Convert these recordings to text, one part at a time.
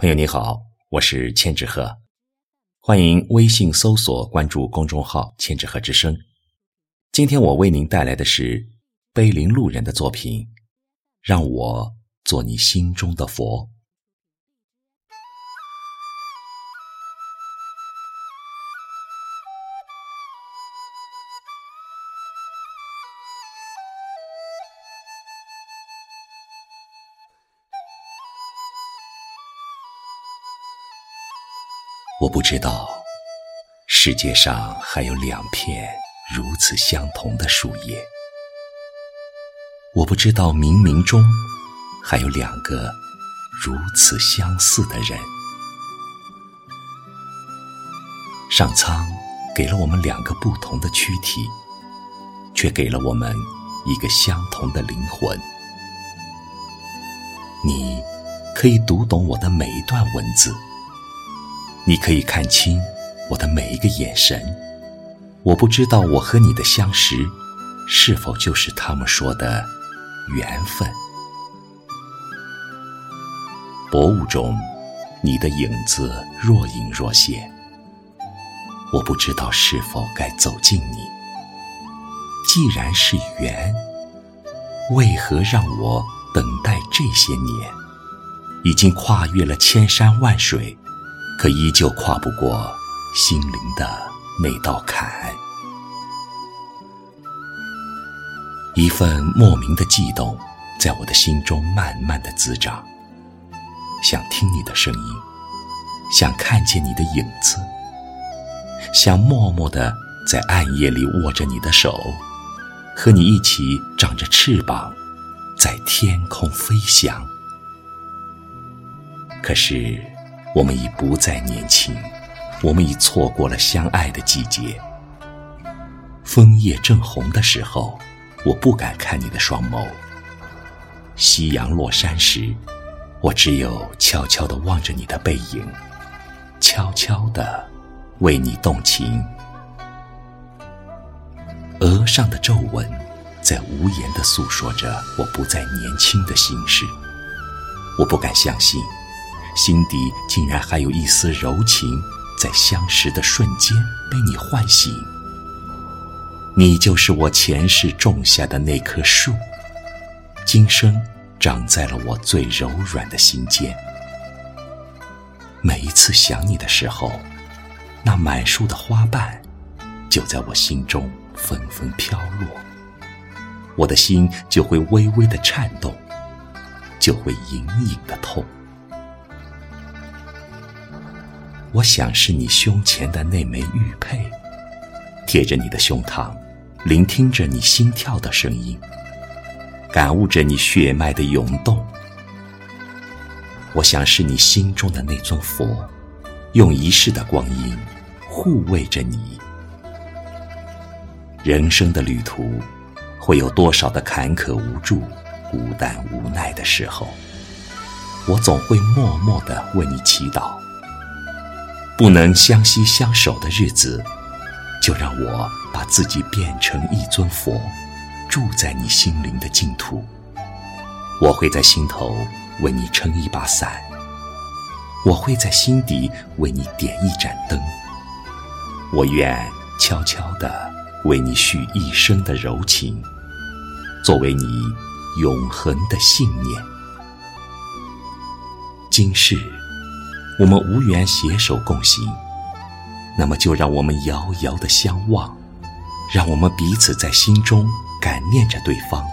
朋友你好，我是千纸鹤，欢迎微信搜索关注公众号“千纸鹤之声”。今天我为您带来的是碑林路人的作品，《让我做你心中的佛》。我不知道，世界上还有两片如此相同的树叶。我不知道冥冥中还有两个如此相似的人。上苍给了我们两个不同的躯体，却给了我们一个相同的灵魂。你可以读懂我的每一段文字。你可以看清我的每一个眼神，我不知道我和你的相识，是否就是他们说的缘分。薄雾中，你的影子若隐若现，我不知道是否该走近你。既然是缘，为何让我等待这些年？已经跨越了千山万水。可依旧跨不过心灵的那道坎，一份莫名的悸动在我的心中慢慢的滋长。想听你的声音，想看见你的影子，想默默的在暗夜里握着你的手，和你一起长着翅膀，在天空飞翔。可是。我们已不再年轻，我们已错过了相爱的季节。枫叶正红的时候，我不敢看你的双眸；夕阳落山时，我只有悄悄地望着你的背影，悄悄地为你动情。额上的皱纹，在无言地诉说着我不再年轻的心事。我不敢相信。心底竟然还有一丝柔情，在相识的瞬间被你唤醒。你就是我前世种下的那棵树，今生长在了我最柔软的心间。每一次想你的时候，那满树的花瓣就在我心中纷纷飘落，我的心就会微微的颤动，就会隐隐的痛。我想是你胸前的那枚玉佩，贴着你的胸膛，聆听着你心跳的声音，感悟着你血脉的涌动。我想是你心中的那尊佛，用一世的光阴护卫着你。人生的旅途，会有多少的坎坷无助、孤单无奈的时候，我总会默默的为你祈祷。不能相惜相守的日子，就让我把自己变成一尊佛，住在你心灵的净土。我会在心头为你撑一把伞，我会在心底为你点一盏灯。我愿悄悄地为你续一生的柔情，作为你永恒的信念。今世。我们无缘携手共行，那么就让我们遥遥的相望，让我们彼此在心中感念着对方。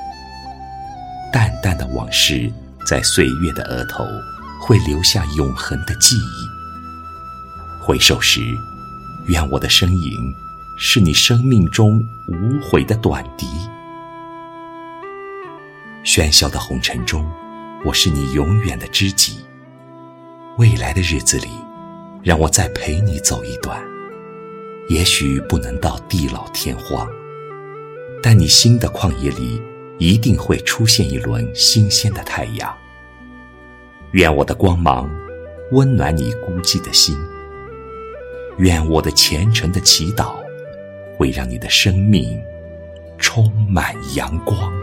淡淡的往事，在岁月的额头，会留下永恒的记忆。回首时，愿我的身影是你生命中无悔的短笛。喧嚣的红尘中，我是你永远的知己。未来的日子里，让我再陪你走一段。也许不能到地老天荒，但你心的旷野里一定会出现一轮新鲜的太阳。愿我的光芒温暖你孤寂的心。愿我的虔诚的祈祷会让你的生命充满阳光。